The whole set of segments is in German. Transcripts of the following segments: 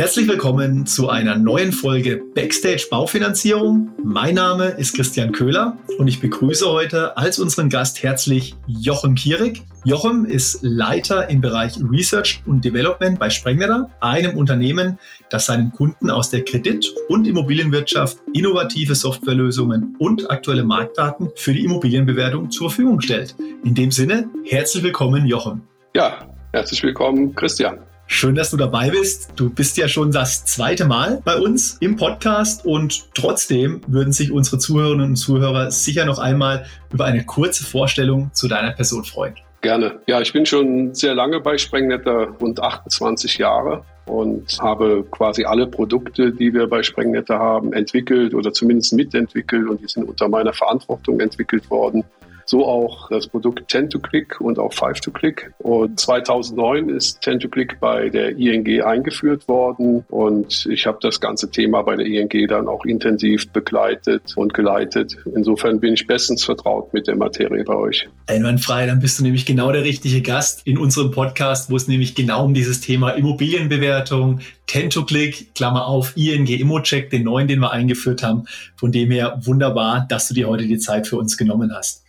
Herzlich willkommen zu einer neuen Folge Backstage Baufinanzierung. Mein Name ist Christian Köhler und ich begrüße heute als unseren Gast herzlich Jochem Kierig. Jochem ist Leiter im Bereich Research und Development bei Sprengnetter, einem Unternehmen, das seinen Kunden aus der Kredit- und Immobilienwirtschaft innovative Softwarelösungen und aktuelle Marktdaten für die Immobilienbewertung zur Verfügung stellt. In dem Sinne, herzlich willkommen, Jochem. Ja, herzlich willkommen, Christian. Schön, dass du dabei bist. Du bist ja schon das zweite Mal bei uns im Podcast und trotzdem würden sich unsere Zuhörerinnen und Zuhörer sicher noch einmal über eine kurze Vorstellung zu deiner Person freuen. Gerne. Ja, ich bin schon sehr lange bei Sprengnetter, rund 28 Jahre und habe quasi alle Produkte, die wir bei Sprengnetter haben, entwickelt oder zumindest mitentwickelt und die sind unter meiner Verantwortung entwickelt worden. So auch das Produkt 10-to-Click und auch 5-to-Click. Und 2009 ist 10-to-Click bei der ING eingeführt worden und ich habe das ganze Thema bei der ING dann auch intensiv begleitet und geleitet. Insofern bin ich bestens vertraut mit der Materie bei euch. Einwandfrei, dann bist du nämlich genau der richtige Gast in unserem Podcast, wo es nämlich genau um dieses Thema Immobilienbewertung, 10-to-Click, Klammer auf, ING Immocheck, den neuen, den wir eingeführt haben. Von dem her wunderbar, dass du dir heute die Zeit für uns genommen hast.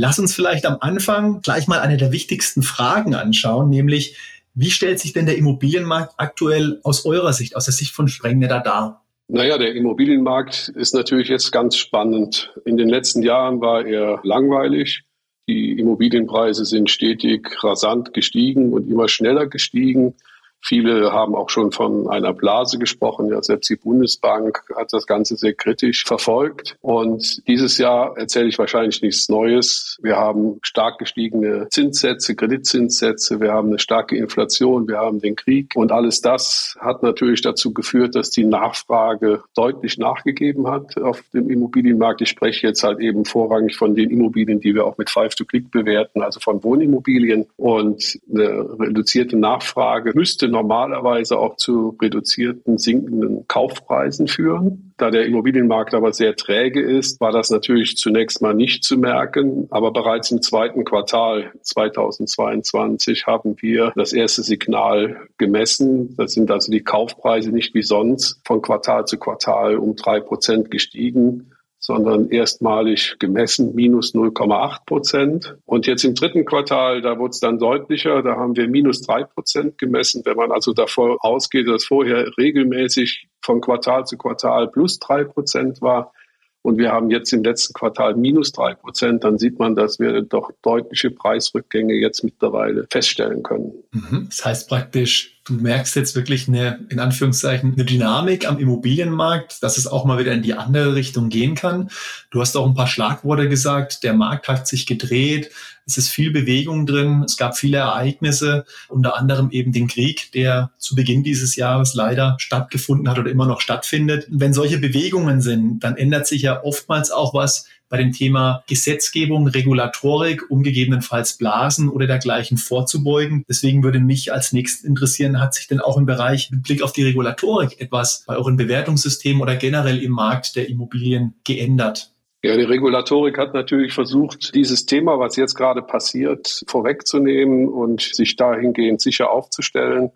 Lass uns vielleicht am Anfang gleich mal eine der wichtigsten Fragen anschauen, nämlich wie stellt sich denn der Immobilienmarkt aktuell aus eurer Sicht, aus der Sicht von Sprengnetter dar? Naja, der Immobilienmarkt ist natürlich jetzt ganz spannend. In den letzten Jahren war er langweilig. Die Immobilienpreise sind stetig rasant gestiegen und immer schneller gestiegen. Viele haben auch schon von einer Blase gesprochen. Ja, selbst die Bundesbank hat das Ganze sehr kritisch verfolgt. Und dieses Jahr erzähle ich wahrscheinlich nichts Neues. Wir haben stark gestiegene Zinssätze, Kreditzinssätze. Wir haben eine starke Inflation. Wir haben den Krieg. Und alles das hat natürlich dazu geführt, dass die Nachfrage deutlich nachgegeben hat auf dem Immobilienmarkt. Ich spreche jetzt halt eben vorrangig von den Immobilien, die wir auch mit Five to Click bewerten, also von Wohnimmobilien. Und eine reduzierte Nachfrage müsste normalerweise auch zu reduzierten, sinkenden Kaufpreisen führen. Da der Immobilienmarkt aber sehr träge ist, war das natürlich zunächst mal nicht zu merken. Aber bereits im zweiten Quartal 2022 haben wir das erste Signal gemessen. Das sind also die Kaufpreise nicht wie sonst von Quartal zu Quartal um drei Prozent gestiegen sondern erstmalig gemessen minus 0,8 Prozent. Und jetzt im dritten Quartal, da wurde es dann deutlicher, da haben wir minus drei Prozent gemessen. Wenn man also davor ausgeht, dass vorher regelmäßig von Quartal zu Quartal plus drei Prozent war, und wir haben jetzt im letzten Quartal minus drei Prozent, dann sieht man, dass wir doch deutliche Preisrückgänge jetzt mittlerweile feststellen können. Mhm. Das heißt praktisch, du merkst jetzt wirklich eine, in Anführungszeichen, eine Dynamik am Immobilienmarkt, dass es auch mal wieder in die andere Richtung gehen kann. Du hast auch ein paar Schlagworte gesagt. Der Markt hat sich gedreht. Es ist viel Bewegung drin. Es gab viele Ereignisse, unter anderem eben den Krieg, der zu Beginn dieses Jahres leider stattgefunden hat oder immer noch stattfindet. Wenn solche Bewegungen sind, dann ändert sich ja oftmals auch was bei dem Thema Gesetzgebung, Regulatorik, um gegebenenfalls Blasen oder dergleichen vorzubeugen. Deswegen würde mich als nächstes interessieren, hat sich denn auch im Bereich mit Blick auf die Regulatorik etwas bei euren Bewertungssystemen oder generell im Markt der Immobilien geändert? Ja, die Regulatorik hat natürlich versucht, dieses Thema, was jetzt gerade passiert, vorwegzunehmen und sich dahingehend sicher aufzustellen.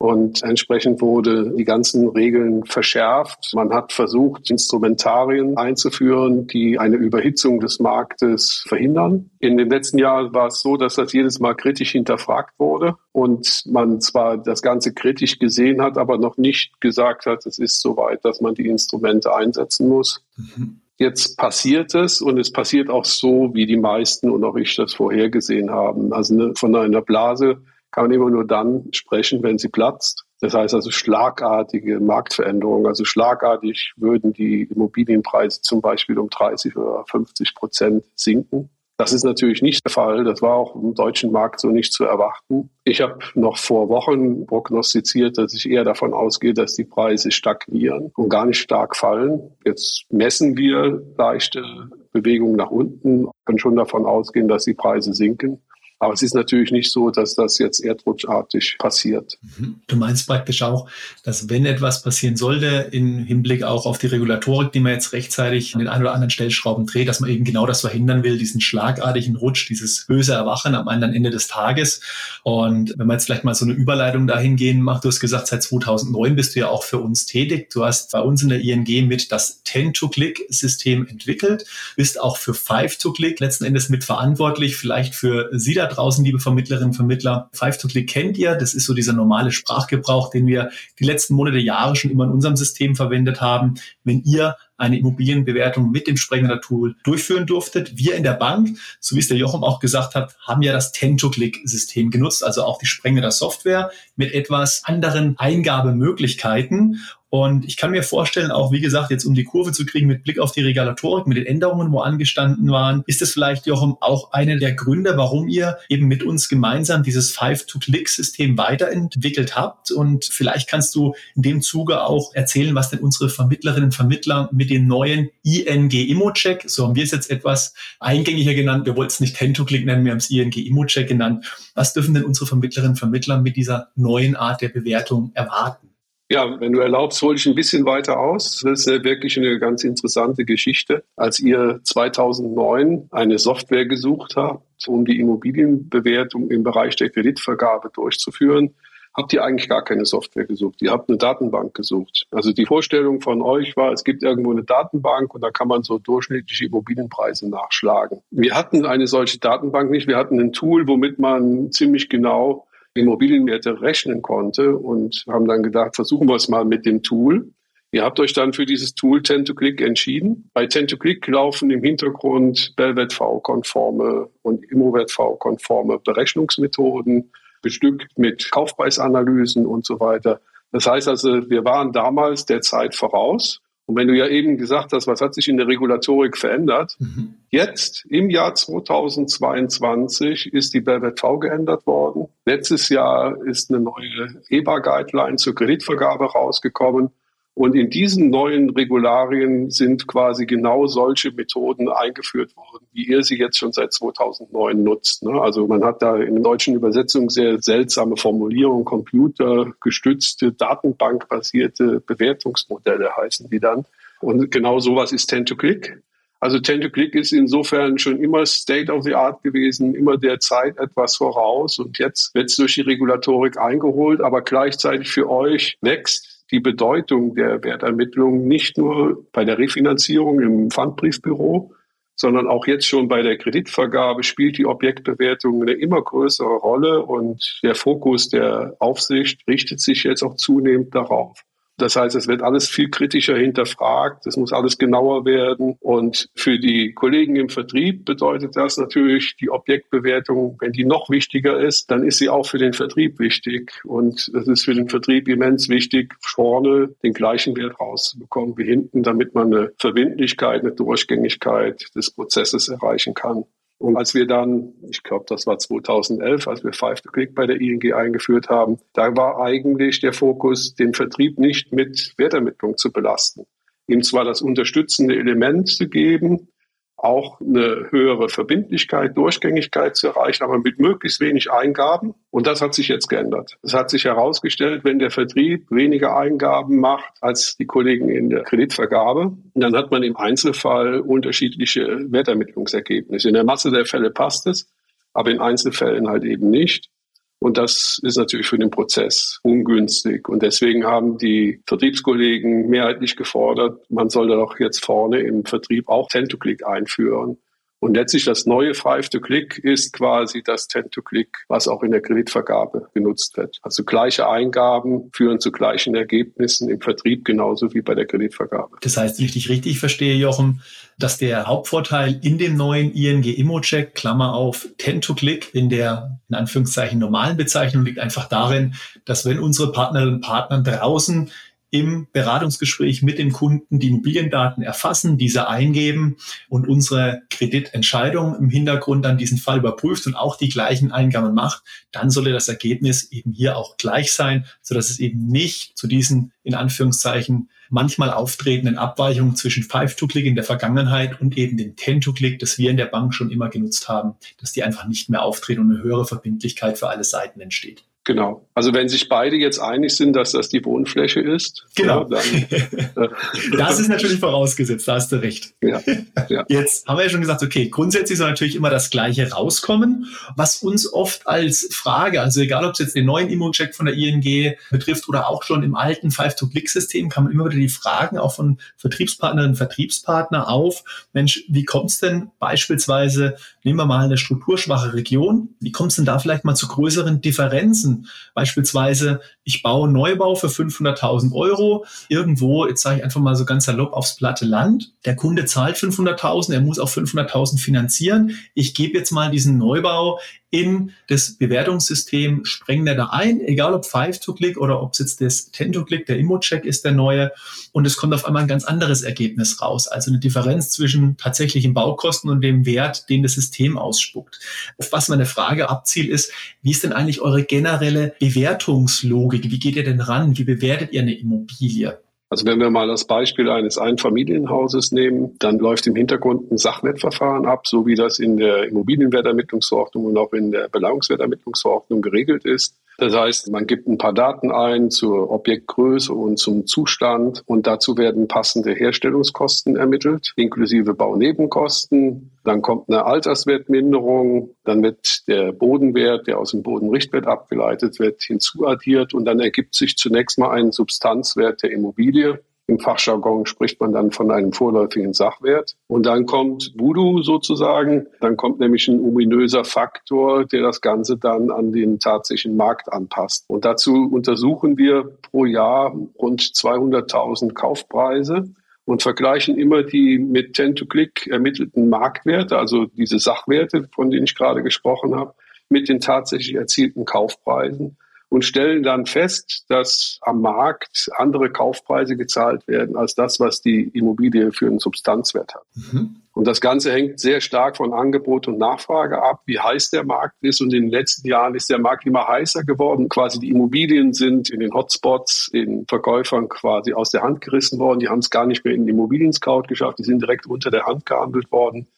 Und entsprechend wurde die ganzen Regeln verschärft. Man hat versucht, Instrumentarien einzuführen, die eine Überhitzung des Marktes verhindern. In den letzten Jahren war es so, dass das jedes Mal kritisch hinterfragt wurde und man zwar das Ganze kritisch gesehen hat, aber noch nicht gesagt hat, es ist soweit, dass man die Instrumente einsetzen muss. Mhm. Jetzt passiert es und es passiert auch so, wie die meisten und auch ich das vorhergesehen haben. Also eine, von einer Blase kann immer nur dann sprechen, wenn sie platzt. Das heißt also schlagartige Marktveränderungen. Also schlagartig würden die Immobilienpreise zum Beispiel um 30 oder 50 Prozent sinken. Das ist natürlich nicht der Fall. Das war auch im deutschen Markt so nicht zu erwarten. Ich habe noch vor Wochen prognostiziert, dass ich eher davon ausgehe, dass die Preise stagnieren und gar nicht stark fallen. Jetzt messen wir leichte Bewegungen nach unten, können schon davon ausgehen, dass die Preise sinken. Aber es ist natürlich nicht so, dass das jetzt erdrutschartig passiert. Mhm. Du meinst praktisch auch, dass wenn etwas passieren sollte, im Hinblick auch auf die Regulatorik, die man jetzt rechtzeitig an den ein oder anderen Stellschrauben dreht, dass man eben genau das verhindern will, diesen schlagartigen Rutsch, dieses böse Erwachen am anderen Ende des Tages. Und wenn man jetzt vielleicht mal so eine Überleitung dahingehen macht, du hast gesagt, seit 2009 bist du ja auch für uns tätig. Du hast bei uns in der ING mit das 10-to-Click-System entwickelt, bist auch für 5-to-Click letzten Endes mit verantwortlich, vielleicht für SIDA draußen, liebe Vermittlerinnen und Vermittler. Five to Click kennt ihr. Das ist so dieser normale Sprachgebrauch, den wir die letzten Monate, Jahre schon immer in unserem System verwendet haben. Wenn ihr eine Immobilienbewertung mit dem Sprengner Tool durchführen durftet. Wir in der Bank, so wie es der Jochum auch gesagt hat, haben ja das Tento-Click-System genutzt, also auch die Sprengner Software mit etwas anderen Eingabemöglichkeiten. Und ich kann mir vorstellen, auch wie gesagt, jetzt um die Kurve zu kriegen mit Blick auf die Regulatorik, mit den Änderungen, wo angestanden waren, ist es vielleicht, Jochen, auch einer der Gründe, warum ihr eben mit uns gemeinsam dieses Five-to-Click-System weiterentwickelt habt. Und vielleicht kannst du in dem Zuge auch erzählen, was denn unsere Vermittlerinnen und Vermittler mit dem neuen ING Immo-Check, so haben wir es jetzt etwas eingängiger genannt, wir wollten es nicht Ten-to-Click nennen, wir haben es ING Immo-Check genannt. Was dürfen denn unsere Vermittlerinnen und Vermittler mit dieser neuen Art der Bewertung erwarten? Ja, wenn du erlaubst, hole ich ein bisschen weiter aus. Das ist wirklich eine ganz interessante Geschichte. Als ihr 2009 eine Software gesucht habt, um die Immobilienbewertung im Bereich der Kreditvergabe durchzuführen, habt ihr eigentlich gar keine Software gesucht. Ihr habt eine Datenbank gesucht. Also die Vorstellung von euch war, es gibt irgendwo eine Datenbank und da kann man so durchschnittliche Immobilienpreise nachschlagen. Wir hatten eine solche Datenbank nicht. Wir hatten ein Tool, womit man ziemlich genau Immobilienwerte rechnen konnte und haben dann gedacht, versuchen wir es mal mit dem Tool. Ihr habt euch dann für dieses Tool Tend-to-Click entschieden. Bei Tend-to-Click laufen im Hintergrund BellWV-konforme und ImmoWV-konforme Berechnungsmethoden, bestückt mit Kaufpreisanalysen und so weiter. Das heißt also, wir waren damals der Zeit voraus und wenn du ja eben gesagt hast, was hat sich in der Regulatorik verändert? Mhm. Jetzt im Jahr 2022 ist die BWV geändert worden. Letztes Jahr ist eine neue EBA-Guideline zur Kreditvergabe rausgekommen. Und in diesen neuen Regularien sind quasi genau solche Methoden eingeführt worden, wie ihr sie jetzt schon seit 2009 nutzt. Ne? Also man hat da in deutschen Übersetzung sehr seltsame Formulierungen, computergestützte, datenbankbasierte Bewertungsmodelle heißen die dann. Und genau sowas ist Tend-to-Click. Also Tend-to-Click ist insofern schon immer State of the Art gewesen, immer der Zeit etwas voraus. Und jetzt wird es durch die Regulatorik eingeholt, aber gleichzeitig für euch wächst die Bedeutung der Wertermittlung nicht nur bei der Refinanzierung im Pfandbriefbüro, sondern auch jetzt schon bei der Kreditvergabe spielt die Objektbewertung eine immer größere Rolle und der Fokus der Aufsicht richtet sich jetzt auch zunehmend darauf. Das heißt, es wird alles viel kritischer hinterfragt, es muss alles genauer werden. Und für die Kollegen im Vertrieb bedeutet das natürlich die Objektbewertung, wenn die noch wichtiger ist, dann ist sie auch für den Vertrieb wichtig. Und es ist für den Vertrieb immens wichtig, vorne den gleichen Wert rauszubekommen wie hinten, damit man eine Verbindlichkeit, eine Durchgängigkeit des Prozesses erreichen kann. Und als wir dann, ich glaube, das war 2011, als wir Five to Click bei der ING eingeführt haben, da war eigentlich der Fokus, den Vertrieb nicht mit Wertermittlung zu belasten. Ihm zwar das unterstützende Element zu geben, auch eine höhere Verbindlichkeit, Durchgängigkeit zu erreichen, aber mit möglichst wenig Eingaben. Und das hat sich jetzt geändert. Es hat sich herausgestellt, wenn der Vertrieb weniger Eingaben macht als die Kollegen in der Kreditvergabe, dann hat man im Einzelfall unterschiedliche Wertermittlungsergebnisse. In der Masse der Fälle passt es, aber in Einzelfällen halt eben nicht. Und das ist natürlich für den Prozess ungünstig. Und deswegen haben die Vertriebskollegen mehrheitlich gefordert, man soll doch jetzt vorne im Vertrieb auch Tend-to-Click einführen. Und letztlich das neue Five-to-Click ist quasi das Tend-to-Click, was auch in der Kreditvergabe genutzt wird. Also gleiche Eingaben führen zu gleichen Ergebnissen im Vertrieb genauso wie bei der Kreditvergabe. Das heißt, dich richtig verstehe, Jochen, dass der Hauptvorteil in dem neuen ING Immo-Check, Klammer auf, Tend-to-Click in der, in Anführungszeichen, normalen Bezeichnung liegt einfach darin, dass wenn unsere Partnerinnen und Partner draußen im Beratungsgespräch mit dem Kunden die Immobiliendaten erfassen, diese eingeben und unsere Kreditentscheidung im Hintergrund dann diesen Fall überprüft und auch die gleichen Eingaben macht, dann solle das Ergebnis eben hier auch gleich sein, so dass es eben nicht zu diesen in Anführungszeichen manchmal auftretenden Abweichungen zwischen Five-to-Click in der Vergangenheit und eben den Ten-to-Click, das wir in der Bank schon immer genutzt haben, dass die einfach nicht mehr auftreten und eine höhere Verbindlichkeit für alle Seiten entsteht. Genau. Also wenn sich beide jetzt einig sind, dass das die Wohnfläche ist. Genau. Ja, dann, äh, das ist natürlich vorausgesetzt, da hast du recht. Ja, ja. Jetzt haben wir ja schon gesagt, okay, grundsätzlich soll natürlich immer das Gleiche rauskommen. Was uns oft als Frage, also egal ob es jetzt den neuen Immuncheck von der ING betrifft oder auch schon im alten Five-to-Click-System, kann man immer wieder die Fragen auch von Vertriebspartnerinnen und Vertriebspartner auf, Mensch, wie kommt es denn beispielsweise, nehmen wir mal eine strukturschwache Region, wie kommt es denn da vielleicht mal zu größeren Differenzen Beispielsweise, ich baue Neubau für 500.000 Euro irgendwo, jetzt sage ich einfach mal so ganz salopp, aufs platte Land. Der Kunde zahlt 500.000, er muss auch 500.000 finanzieren. Ich gebe jetzt mal diesen Neubau in das Bewertungssystem, sprengen wir da ein, egal ob Five-to-Click oder ob es jetzt das Ten-to-Click, der Immo-Check ist der neue. Und es kommt auf einmal ein ganz anderes Ergebnis raus. Also eine Differenz zwischen tatsächlichen Baukosten und dem Wert, den das System ausspuckt. Auf was meine Frage abzielt ist, wie ist denn eigentlich eure generelle Bewertungslogik? Wie geht ihr denn ran? Wie bewertet ihr eine Immobilie? Also wenn wir mal das Beispiel eines Einfamilienhauses nehmen, dann läuft im Hintergrund ein Sachwertverfahren ab, so wie das in der Immobilienwertermittlungsverordnung und auch in der Belangungswertermittlungsverordnung geregelt ist. Das heißt, man gibt ein paar Daten ein zur Objektgröße und zum Zustand und dazu werden passende Herstellungskosten ermittelt, inklusive Baunebenkosten. Dann kommt eine Alterswertminderung, dann wird der Bodenwert, der aus dem Bodenrichtwert abgeleitet wird, hinzuaddiert und dann ergibt sich zunächst mal ein Substanzwert der Immobilie. Im Fachjargon spricht man dann von einem vorläufigen Sachwert. Und dann kommt Voodoo sozusagen. Dann kommt nämlich ein ominöser Faktor, der das Ganze dann an den tatsächlichen Markt anpasst. Und dazu untersuchen wir pro Jahr rund 200.000 Kaufpreise und vergleichen immer die mit Ten-to-Click ermittelten Marktwerte, also diese Sachwerte, von denen ich gerade gesprochen habe, mit den tatsächlich erzielten Kaufpreisen und stellen dann fest, dass am Markt andere Kaufpreise gezahlt werden als das, was die Immobilie für einen Substanzwert hat. Mhm. Und das Ganze hängt sehr stark von Angebot und Nachfrage ab, wie heiß der Markt ist. Und in den letzten Jahren ist der Markt immer heißer geworden. Quasi die Immobilien sind in den Hotspots den Verkäufern quasi aus der Hand gerissen worden. Die haben es gar nicht mehr in den Immobilien-Scout geschafft. Die sind direkt unter der Hand gehandelt worden.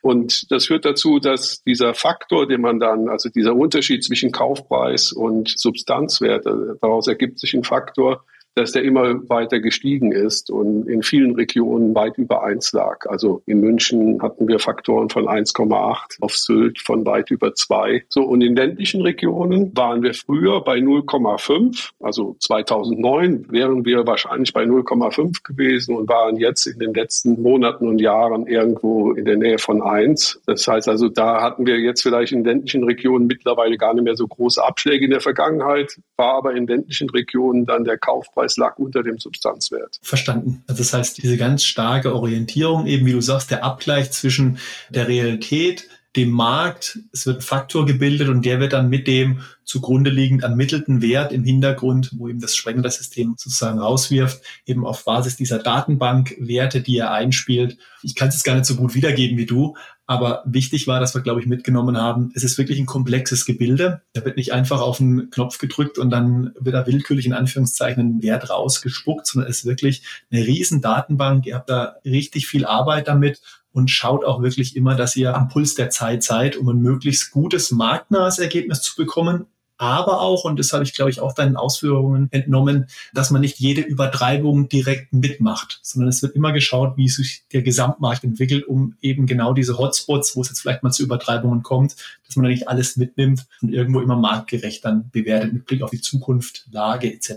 Und das führt dazu, dass dieser Faktor, den man dann, also dieser Unterschied zwischen Kaufpreis und Substanzwert, äh, daraus ergibt sich ein Faktor, dass der immer weiter gestiegen ist und in vielen Regionen weit über eins lag. Also in München hatten wir Faktoren von 1,8, auf Sylt von weit über zwei. So, und in ländlichen Regionen waren wir früher bei 0,5. Also 2009 wären wir wahrscheinlich bei 0,5 gewesen und waren jetzt in den letzten Monaten und Jahren irgendwo in der Nähe von eins. Das heißt also, da hatten wir jetzt vielleicht in ländlichen Regionen mittlerweile gar nicht mehr so große Abschläge in der Vergangenheit, war aber in ländlichen Regionen dann der Kaufpreis es lag unter dem Substanzwert. Verstanden. Also das heißt, diese ganz starke Orientierung, eben wie du sagst, der Abgleich zwischen der Realität, dem Markt, es wird ein Faktor gebildet und der wird dann mit dem zugrunde liegend ermittelten Wert im Hintergrund, wo eben das Sprengler-System sozusagen rauswirft, eben auf Basis dieser Datenbankwerte, die er einspielt. Ich kann es jetzt gar nicht so gut wiedergeben wie du, aber wichtig war, dass wir, glaube ich, mitgenommen haben, es ist wirklich ein komplexes Gebilde. Da wird nicht einfach auf einen Knopf gedrückt und dann wird da willkürlich in Anführungszeichen ein Wert rausgespuckt, sondern es ist wirklich eine riesen Datenbank. Ihr habt da richtig viel Arbeit damit und schaut auch wirklich immer, dass ihr am Puls der Zeit seid, um ein möglichst gutes marktnahes Ergebnis zu bekommen, aber auch, und das habe ich, glaube ich, auch deinen Ausführungen entnommen, dass man nicht jede Übertreibung direkt mitmacht, sondern es wird immer geschaut, wie sich der Gesamtmarkt entwickelt, um eben genau diese Hotspots, wo es jetzt vielleicht mal zu Übertreibungen kommt, dass man da nicht alles mitnimmt und irgendwo immer marktgerecht dann bewertet mit Blick auf die Zukunft, Lage etc.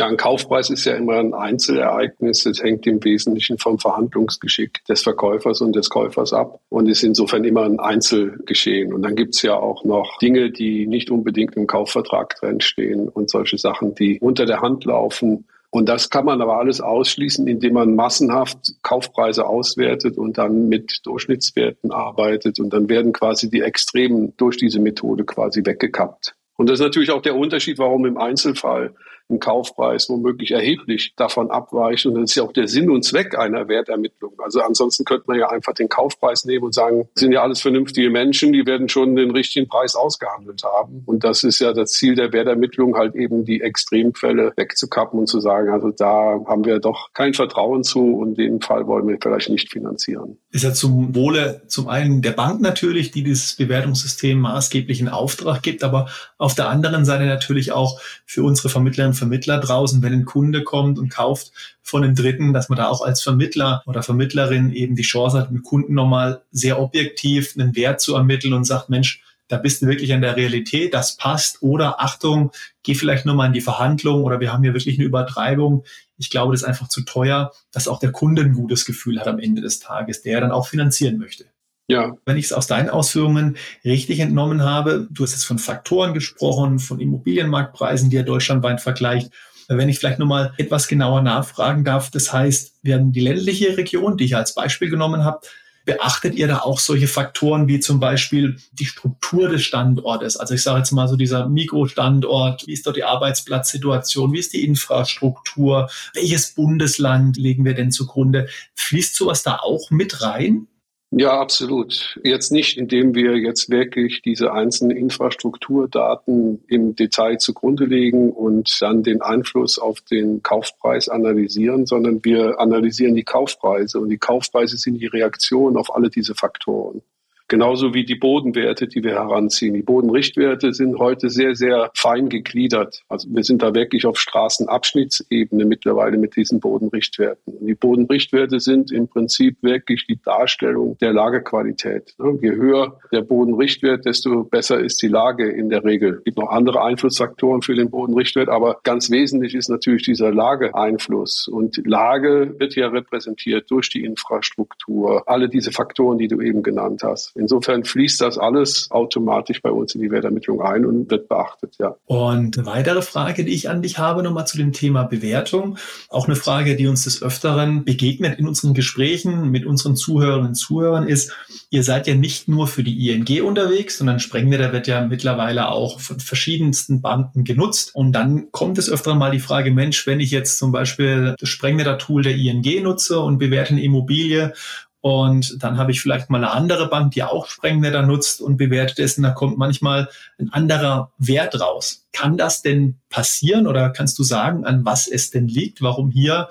Ja, ein Kaufpreis ist ja immer ein Einzelereignis. Es hängt im Wesentlichen vom Verhandlungsgeschick des Verkäufers und des Käufers ab und ist insofern immer ein Einzelgeschehen. Und dann gibt's ja auch noch Dinge, die nicht unbedingt im Kaufvertrag drinstehen und solche Sachen, die unter der Hand laufen. Und das kann man aber alles ausschließen, indem man massenhaft Kaufpreise auswertet und dann mit Durchschnittswerten arbeitet. Und dann werden quasi die Extremen durch diese Methode quasi weggekappt. Und das ist natürlich auch der Unterschied, warum im Einzelfall ein Kaufpreis womöglich erheblich davon abweicht. Und das ist ja auch der Sinn und Zweck einer Wertermittlung. Also ansonsten könnte man ja einfach den Kaufpreis nehmen und sagen, sind ja alles vernünftige Menschen, die werden schon den richtigen Preis ausgehandelt haben. Und das ist ja das Ziel der Wertermittlung, halt eben die Extremfälle wegzukappen und zu sagen, also da haben wir doch kein Vertrauen zu und den Fall wollen wir vielleicht nicht finanzieren. Ist ja zum Wohle zum einen der Bank natürlich, die dieses Bewertungssystem maßgeblich in Auftrag gibt, aber auf der anderen Seite natürlich auch für unsere Vermittlerinnen und Vermittler draußen, wenn ein Kunde kommt und kauft von einem Dritten, dass man da auch als Vermittler oder Vermittlerin eben die Chance hat, mit Kunden nochmal sehr objektiv einen Wert zu ermitteln und sagt, Mensch, da bist du wirklich an der Realität, das passt. Oder Achtung, geh vielleicht nochmal in die Verhandlung oder wir haben hier wirklich eine Übertreibung. Ich glaube, das ist einfach zu teuer, dass auch der Kunde ein gutes Gefühl hat am Ende des Tages, der dann auch finanzieren möchte. Ja. Wenn ich es aus deinen Ausführungen richtig entnommen habe, du hast jetzt von Faktoren gesprochen, von Immobilienmarktpreisen, die er deutschlandweit vergleicht. Wenn ich vielleicht nochmal etwas genauer nachfragen darf, das heißt, wir haben die ländliche Region, die ich als Beispiel genommen habe, Beachtet ihr da auch solche Faktoren wie zum Beispiel die Struktur des Standortes? Also ich sage jetzt mal so dieser Mikrostandort, wie ist dort die Arbeitsplatzsituation, wie ist die Infrastruktur, welches Bundesland legen wir denn zugrunde? Fließt sowas da auch mit rein? Ja, absolut. Jetzt nicht, indem wir jetzt wirklich diese einzelnen Infrastrukturdaten im Detail zugrunde legen und dann den Einfluss auf den Kaufpreis analysieren, sondern wir analysieren die Kaufpreise und die Kaufpreise sind die Reaktion auf alle diese Faktoren. Genauso wie die Bodenwerte, die wir heranziehen. Die Bodenrichtwerte sind heute sehr, sehr fein gegliedert. Also wir sind da wirklich auf Straßenabschnittsebene mittlerweile mit diesen Bodenrichtwerten. Und die Bodenrichtwerte sind im Prinzip wirklich die Darstellung der Lagequalität. Je höher der Bodenrichtwert, desto besser ist die Lage in der Regel. Es gibt noch andere Einflussfaktoren für den Bodenrichtwert, aber ganz wesentlich ist natürlich dieser Lageeinfluss. Und Lage wird ja repräsentiert durch die Infrastruktur, alle diese Faktoren, die du eben genannt hast. Insofern fließt das alles automatisch bei uns in die Wertermittlung ein und wird beachtet, ja. Und eine weitere Frage, die ich an dich habe, nochmal zu dem Thema Bewertung. Auch eine Frage, die uns des Öfteren begegnet in unseren Gesprächen mit unseren Zuhörerinnen und Zuhörern ist, ihr seid ja nicht nur für die ING unterwegs, sondern Sprengnetter wird ja mittlerweile auch von verschiedensten Banken genutzt. Und dann kommt es öfter mal die Frage, Mensch, wenn ich jetzt zum Beispiel das Sprengnetter-Tool der ING nutze und bewerte eine Immobilie und dann habe ich vielleicht mal eine andere Bank, die auch Sprengnetter nutzt und bewertet ist. Und da kommt manchmal ein anderer Wert raus. Kann das denn passieren oder kannst du sagen, an was es denn liegt? Warum hier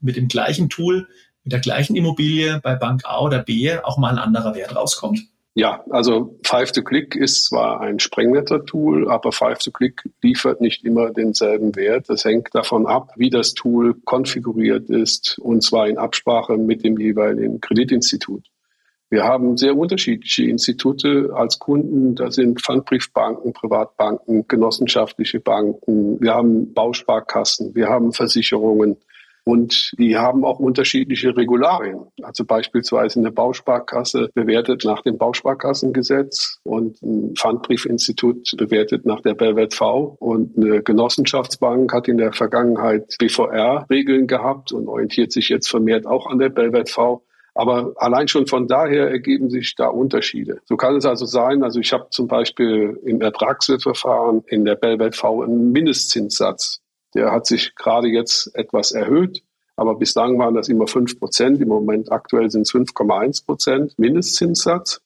mit dem gleichen Tool, mit der gleichen Immobilie bei Bank A oder B auch mal ein anderer Wert rauskommt? Ja, also Five to Click ist zwar ein Sprengnetter-Tool, aber Five to Click liefert nicht immer denselben Wert. Das hängt davon ab, wie das Tool konfiguriert ist, und zwar in Absprache mit dem jeweiligen Kreditinstitut. Wir haben sehr unterschiedliche Institute als Kunden. Da sind Pfandbriefbanken, Privatbanken, genossenschaftliche Banken. Wir haben Bausparkassen, wir haben Versicherungen. Und die haben auch unterschiedliche Regularien. Also beispielsweise eine Bausparkasse bewertet nach dem Bausparkassengesetz und ein Pfandbriefinstitut bewertet nach der BWV und eine Genossenschaftsbank hat in der Vergangenheit BVR-Regeln gehabt und orientiert sich jetzt vermehrt auch an der BWV. Aber allein schon von daher ergeben sich da Unterschiede. So kann es also sein, also ich habe zum Beispiel im Ertragswertverfahren in der BWV einen Mindestzinssatz der hat sich gerade jetzt etwas erhöht. Aber bislang waren das immer 5 Prozent. Im Moment aktuell sind es 5,1 Prozent Mindestzinssatz.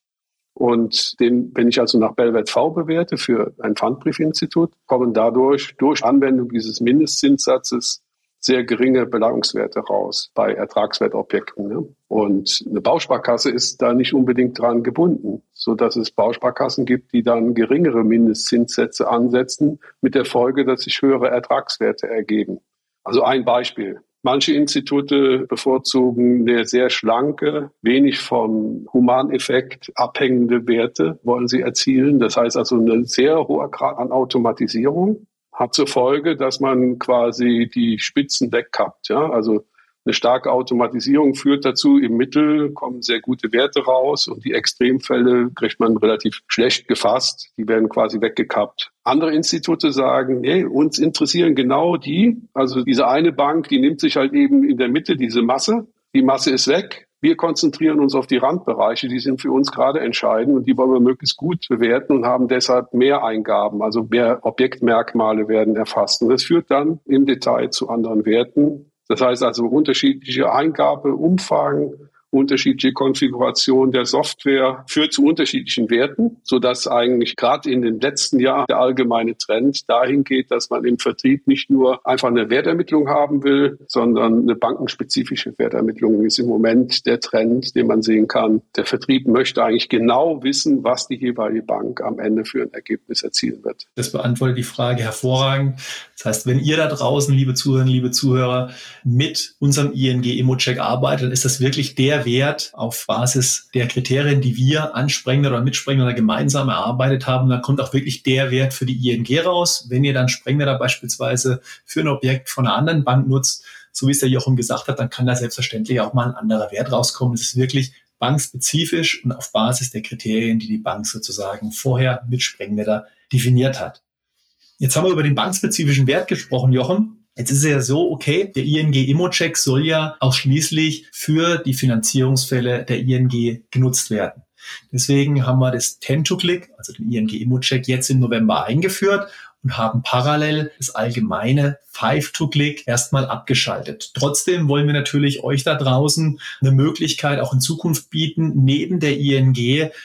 Und den, wenn ich also nach Belvet V bewerte für ein Pfandbriefinstitut, kommen dadurch durch Anwendung dieses Mindestzinssatzes sehr geringe Belagungswerte raus bei Ertragswertobjekten. Ne? Und eine Bausparkasse ist da nicht unbedingt dran gebunden, so dass es Bausparkassen gibt, die dann geringere Mindestzinssätze ansetzen, mit der Folge, dass sich höhere Ertragswerte ergeben. Also ein Beispiel. Manche Institute bevorzugen eine sehr schlanke, wenig vom Humaneffekt abhängende Werte wollen sie erzielen. Das heißt also eine sehr hoher Grad an Automatisierung hat zur Folge, dass man quasi die Spitzen wegkappt. Ja? Also eine starke Automatisierung führt dazu, im Mittel kommen sehr gute Werte raus und die Extremfälle kriegt man relativ schlecht gefasst. Die werden quasi weggekappt. Andere Institute sagen, nee, uns interessieren genau die. Also diese eine Bank, die nimmt sich halt eben in der Mitte diese Masse. Die Masse ist weg. Wir konzentrieren uns auf die Randbereiche, die sind für uns gerade entscheidend und die wollen wir möglichst gut bewerten und haben deshalb mehr Eingaben, also mehr Objektmerkmale werden erfasst. Und das führt dann im Detail zu anderen Werten. Das heißt also unterschiedliche Eingabeumfang, unterschiedliche Konfiguration der Software führt zu unterschiedlichen Werten, so dass eigentlich gerade in den letzten Jahren der allgemeine Trend dahin geht, dass man im Vertrieb nicht nur einfach eine Wertermittlung haben will, sondern eine bankenspezifische Wertermittlung ist im Moment der Trend, den man sehen kann. Der Vertrieb möchte eigentlich genau wissen, was die jeweilige Bank am Ende für ein Ergebnis erzielen wird. Das beantwortet die Frage hervorragend. Das heißt, wenn ihr da draußen, liebe Zuhörerinnen, liebe Zuhörer, mit unserem ING Imo-Check arbeitet, dann ist das wirklich der Wert auf Basis der Kriterien, die wir ansprechend oder mitsprechend oder gemeinsam erarbeitet haben. Dann kommt auch wirklich der Wert für die ING raus. Wenn ihr dann Sprengner da beispielsweise für ein Objekt von einer anderen Bank nutzt, so wie es der Jochen gesagt hat, dann kann da selbstverständlich auch mal ein anderer Wert rauskommen. Es ist wirklich bankspezifisch und auf Basis der Kriterien, die die Bank sozusagen vorher mit Sprengnetter definiert hat. Jetzt haben wir über den bankspezifischen Wert gesprochen, Jochen. Jetzt ist es ja so, okay, der ING Immo-Check soll ja auch schließlich für die Finanzierungsfälle der ING genutzt werden. Deswegen haben wir das 10-to-Click, also den ING Immo-Check, jetzt im November eingeführt und haben parallel das allgemeine Five-to-Click erstmal abgeschaltet. Trotzdem wollen wir natürlich euch da draußen eine Möglichkeit auch in Zukunft bieten, neben der ING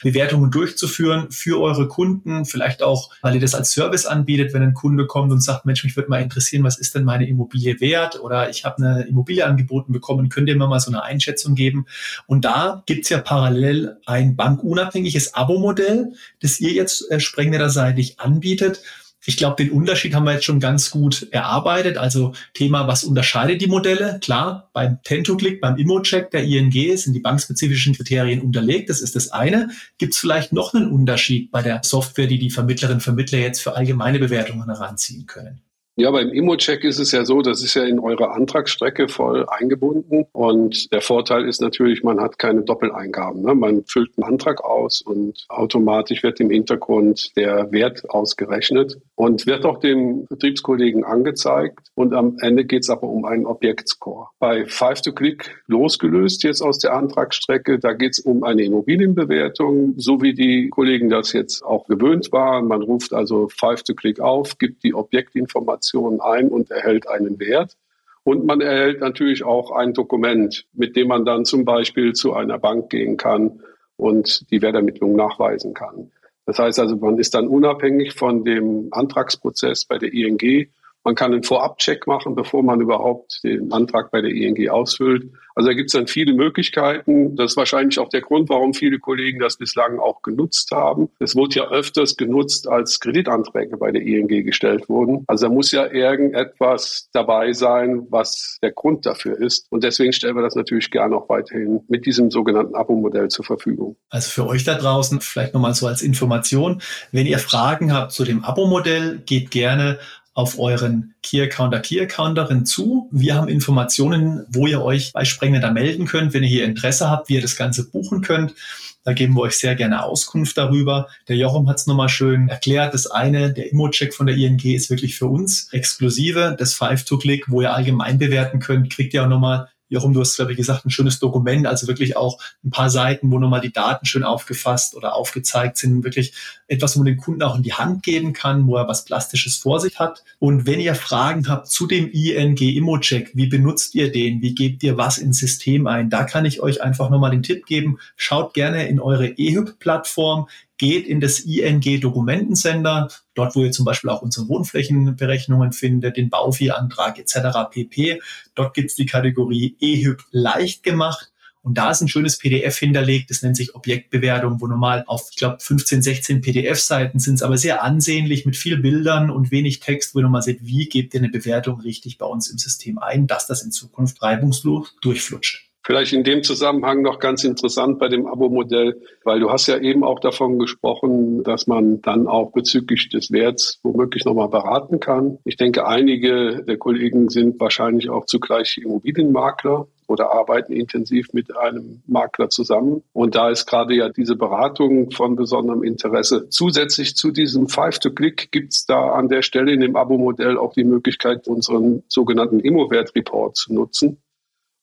Bewertungen durchzuführen für eure Kunden, vielleicht auch, weil ihr das als Service anbietet, wenn ein Kunde kommt und sagt, Mensch, mich würde mal interessieren, was ist denn meine Immobilie wert oder ich habe eine Immobilie angeboten bekommen, könnt ihr mir mal so eine Einschätzung geben? Und da gibt's ja parallel ein bankunabhängiges Abo-Modell, das ihr jetzt äh, sprengnetter-seitig anbietet ich glaube, den Unterschied haben wir jetzt schon ganz gut erarbeitet. Also Thema, was unterscheidet die Modelle? Klar, beim Tento-Click, beim Immo-Check der ING sind die bankspezifischen Kriterien unterlegt. Das ist das eine. Gibt es vielleicht noch einen Unterschied bei der Software, die die Vermittlerinnen und Vermittler jetzt für allgemeine Bewertungen heranziehen können? Ja, beim Immo-Check ist es ja so, das ist ja in eure Antragsstrecke voll eingebunden. Und der Vorteil ist natürlich, man hat keine Doppeleingaben. Ne? Man füllt einen Antrag aus und automatisch wird im Hintergrund der Wert ausgerechnet und wird auch dem Vertriebskollegen angezeigt. Und am Ende geht es aber um einen Objektscore. Bei Five to Click losgelöst jetzt aus der Antragsstrecke, da geht es um eine Immobilienbewertung, so wie die Kollegen das jetzt auch gewöhnt waren. Man ruft also Five to Click auf, gibt die Objektinformation Informationen ein und erhält einen Wert. Und man erhält natürlich auch ein Dokument, mit dem man dann zum Beispiel zu einer Bank gehen kann und die Wertermittlung nachweisen kann. Das heißt also, man ist dann unabhängig von dem Antragsprozess bei der ING. Man kann einen Vorabcheck machen, bevor man überhaupt den Antrag bei der ING ausfüllt. Also da gibt es dann viele Möglichkeiten. Das ist wahrscheinlich auch der Grund, warum viele Kollegen das bislang auch genutzt haben. Es wurde ja öfters genutzt, als Kreditanträge bei der ING gestellt wurden. Also da muss ja irgendetwas dabei sein, was der Grund dafür ist. Und deswegen stellen wir das natürlich gerne auch weiterhin mit diesem sogenannten Abo-Modell zur Verfügung. Also für euch da draußen vielleicht nochmal so als Information. Wenn ihr Fragen habt zu dem Abo-Modell, geht gerne auf euren Key Accounter, Key Accounterin zu. Wir haben Informationen, wo ihr euch bei Sprengner da melden könnt, wenn ihr hier Interesse habt, wie ihr das Ganze buchen könnt. Da geben wir euch sehr gerne Auskunft darüber. Der Jochum hat es nochmal schön erklärt. Das eine, der Immo-Check von der ING ist wirklich für uns exklusive. Das Five-to-Click, wo ihr allgemein bewerten könnt, kriegt ihr auch nochmal Jochum, du hast, glaube ich, gesagt, ein schönes Dokument, also wirklich auch ein paar Seiten, wo nochmal die Daten schön aufgefasst oder aufgezeigt sind. Wirklich etwas, wo man den Kunden auch in die Hand geben kann, wo er was Plastisches vor sich hat. Und wenn ihr Fragen habt zu dem ING Immo-Check, wie benutzt ihr den? Wie gebt ihr was ins System ein? Da kann ich euch einfach nochmal den Tipp geben. Schaut gerne in eure EHYP-Plattform geht in das ING Dokumentensender, dort wo ihr zum Beispiel auch unsere Wohnflächenberechnungen findet, den Bauvieh-Antrag etc. pp. Dort gibt's die Kategorie EHYP leicht gemacht. Und da ist ein schönes PDF hinterlegt, das nennt sich Objektbewertung, wo normal auf, ich glaube, 15, 16 PDF-Seiten sind es aber sehr ansehnlich mit viel Bildern und wenig Text, wo ihr nochmal seht, wie gebt ihr eine Bewertung richtig bei uns im System ein, dass das in Zukunft reibungslos durchflutscht. Vielleicht in dem Zusammenhang noch ganz interessant bei dem Abo-Modell, weil du hast ja eben auch davon gesprochen, dass man dann auch bezüglich des Werts womöglich nochmal beraten kann. Ich denke, einige der Kollegen sind wahrscheinlich auch zugleich Immobilienmakler oder arbeiten intensiv mit einem Makler zusammen. Und da ist gerade ja diese Beratung von besonderem Interesse. Zusätzlich zu diesem Five-to-Click gibt es da an der Stelle in dem Abo-Modell auch die Möglichkeit, unseren sogenannten Immo-Wert-Report zu nutzen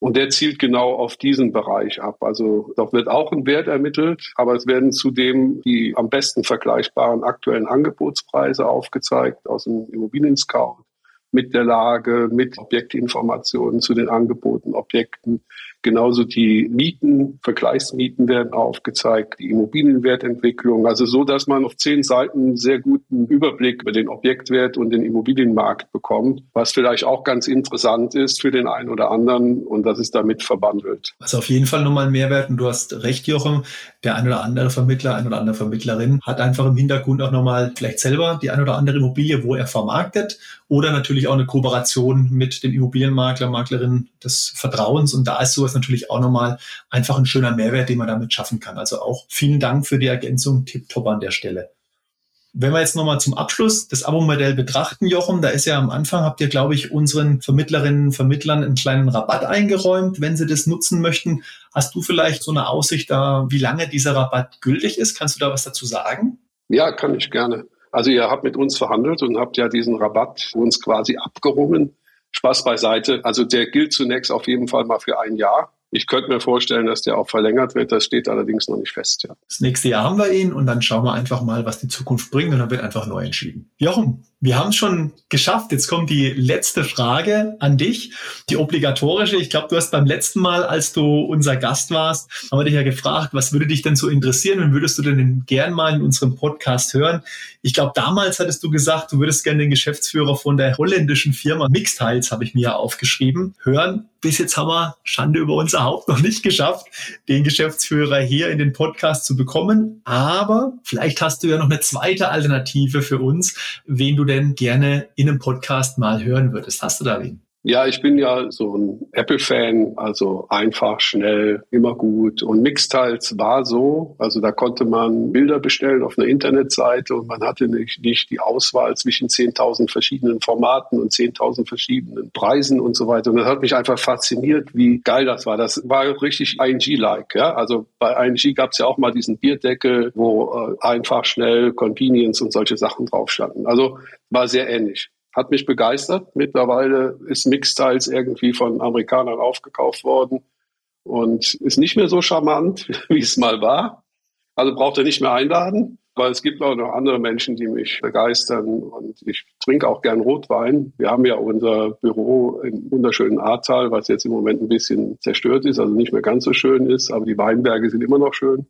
Und der zielt genau auf diesen Bereich ab. Also dort wird auch ein Wert ermittelt, aber es werden zudem die am besten vergleichbaren aktuellen Angebotspreise aufgezeigt aus dem Immobilien-Scout mit der Lage, mit Objektinformationen zu den angebotenen Objekten, Genauso die Mieten, Vergleichsmieten werden aufgezeigt, die Immobilienwertentwicklung. Also so, dass man auf zehn Seiten einen sehr guten Überblick über den Objektwert und den Immobilienmarkt bekommt, was vielleicht auch ganz interessant ist für den einen oder anderen und das ist damit verbandelt. Also auf jeden Fall nochmal ein Mehrwert und du hast recht, Jochen. Der ein oder andere Vermittler, ein oder andere Vermittlerin hat einfach im Hintergrund auch nochmal vielleicht selber die ein oder andere Immobilie, wo er vermarktet oder natürlich auch eine Kooperation mit dem Immobilienmakler, Maklerin des Vertrauens und da ist sowas natürlich auch nochmal einfach ein schöner Mehrwert, den man damit schaffen kann. Also auch vielen Dank für die Ergänzung, tipptopp an der Stelle. Wenn wir jetzt nochmal zum Abschluss das Abo-Modell betrachten, Jochen, da ist ja am Anfang, habt ihr, glaube ich, unseren Vermittlerinnen und Vermittlern einen kleinen Rabatt eingeräumt, wenn sie das nutzen möchten. Hast du vielleicht so eine Aussicht da, wie lange dieser Rabatt gültig ist? Kannst du da was dazu sagen? Ja, kann ich gerne. Also ihr habt mit uns verhandelt und habt ja diesen Rabatt uns quasi abgerungen. Spaß beiseite. Also der gilt zunächst auf jeden Fall mal für ein Jahr. Ich könnte mir vorstellen, dass der auch verlängert wird. Das steht allerdings noch nicht fest. Ja. Das nächste Jahr haben wir ihn und dann schauen wir einfach mal, was die Zukunft bringt und dann wird einfach neu entschieden. Jochen, wir haben es schon geschafft. Jetzt kommt die letzte Frage an dich, die obligatorische. Ich glaube, du hast beim letzten Mal, als du unser Gast warst, haben wir dich ja gefragt, was würde dich denn so interessieren und würdest du denn gern mal in unserem Podcast hören? Ich glaube, damals hattest du gesagt, du würdest gerne den Geschäftsführer von der holländischen Firma Mixtiles, habe ich mir ja aufgeschrieben, hören. Bis jetzt haben wir Schande über unser Haupt noch nicht geschafft, den Geschäftsführer hier in den Podcast zu bekommen. Aber vielleicht hast du ja noch eine zweite Alternative für uns, wen du denn gerne in einem Podcast mal hören würdest? Hast du da wen? Ja, ich bin ja so ein Apple-Fan, also einfach, schnell, immer gut. Und Mixtiles war so, also da konnte man Bilder bestellen auf einer Internetseite und man hatte nicht, nicht die Auswahl zwischen 10.000 verschiedenen Formaten und 10.000 verschiedenen Preisen und so weiter. Und das hat mich einfach fasziniert, wie geil das war. Das war richtig ING-like. Ja? Also bei ING gab es ja auch mal diesen Bierdeckel, wo äh, einfach, schnell, Convenience und solche Sachen drauf standen. Also war sehr ähnlich hat mich begeistert. Mittlerweile ist Mixtiles irgendwie von Amerikanern aufgekauft worden und ist nicht mehr so charmant, wie es mal war. Also braucht er nicht mehr einladen, weil es gibt auch noch andere Menschen, die mich begeistern und ich trinke auch gern Rotwein. Wir haben ja unser Büro im wunderschönen Ahrtal, was jetzt im Moment ein bisschen zerstört ist, also nicht mehr ganz so schön ist, aber die Weinberge sind immer noch schön.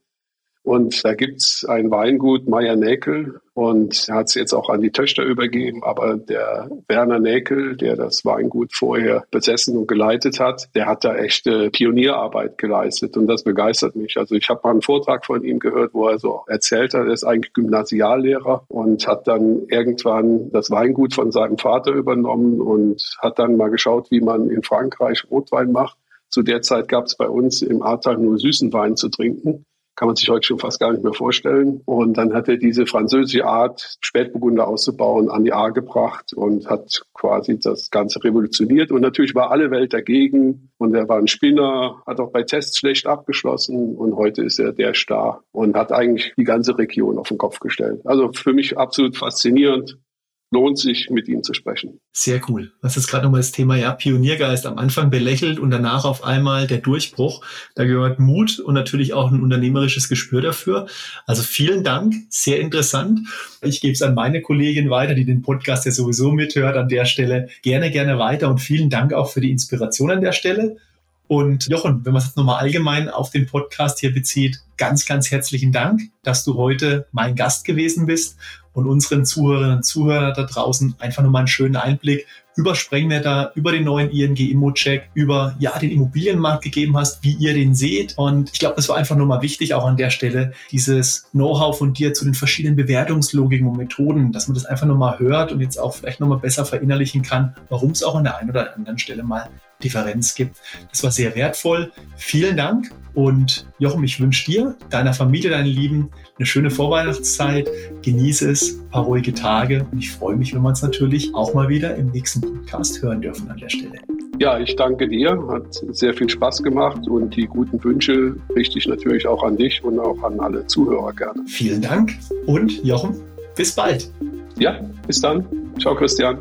Und da gibt's ein Weingut, Meier Näkel, und er hat es jetzt auch an die Töchter übergeben. Aber der Werner Näkel, der das Weingut vorher besessen und geleitet hat, der hat da echte Pionierarbeit geleistet und das begeistert mich. Also ich habe mal einen Vortrag von ihm gehört, wo er so erzählt hat, er ist eigentlich Gymnasiallehrer und hat dann irgendwann das Weingut von seinem Vater übernommen und hat dann mal geschaut, wie man in Frankreich Rotwein macht. Zu der Zeit gab es bei uns im Ahrtal nur süßen Wein zu trinken kann man sich heute schon fast gar nicht mehr vorstellen. Und dann hat er diese französische Art, Spätburgunder auszubauen, an die A gebracht und hat quasi das Ganze revolutioniert. Und natürlich war alle Welt dagegen. Und er war ein Spinner, hat auch bei Tests schlecht abgeschlossen. Und heute ist er der Star und hat eigentlich die ganze Region auf den Kopf gestellt. Also für mich absolut faszinierend lohnt sich, mit ihm zu sprechen. Sehr cool. Was ist gerade nochmal das Thema, ja, Pioniergeist am Anfang belächelt und danach auf einmal der Durchbruch. Da gehört Mut und natürlich auch ein unternehmerisches Gespür dafür. Also vielen Dank, sehr interessant. Ich gebe es an meine Kollegin weiter, die den Podcast ja sowieso mithört an der Stelle. Gerne, gerne weiter und vielen Dank auch für die Inspiration an der Stelle. Und Jochen, wenn man es jetzt nochmal allgemein auf den Podcast hier bezieht, ganz, ganz herzlichen Dank, dass du heute mein Gast gewesen bist und unseren Zuhörerinnen und Zuhörern da draußen einfach nochmal einen schönen Einblick über Sprengwetter, über den neuen ING Immo-Check, über ja, den Immobilienmarkt gegeben hast, wie ihr den seht. Und ich glaube, das war einfach nochmal wichtig, auch an der Stelle, dieses Know-how von dir zu den verschiedenen Bewertungslogiken und Methoden, dass man das einfach nochmal hört und jetzt auch vielleicht nochmal besser verinnerlichen kann, warum es auch an der einen oder anderen Stelle mal Differenz gibt. Das war sehr wertvoll. Vielen Dank und Jochen, ich wünsche dir, deiner Familie, deinen Lieben eine schöne Vorweihnachtszeit. Genieße es, ein paar ruhige Tage und ich freue mich, wenn wir uns natürlich auch mal wieder im nächsten Podcast hören dürfen an der Stelle. Ja, ich danke dir. Hat sehr viel Spaß gemacht und die guten Wünsche richte ich natürlich auch an dich und auch an alle Zuhörer gerne. Vielen Dank und Jochen, bis bald. Ja, bis dann. Ciao, Christian.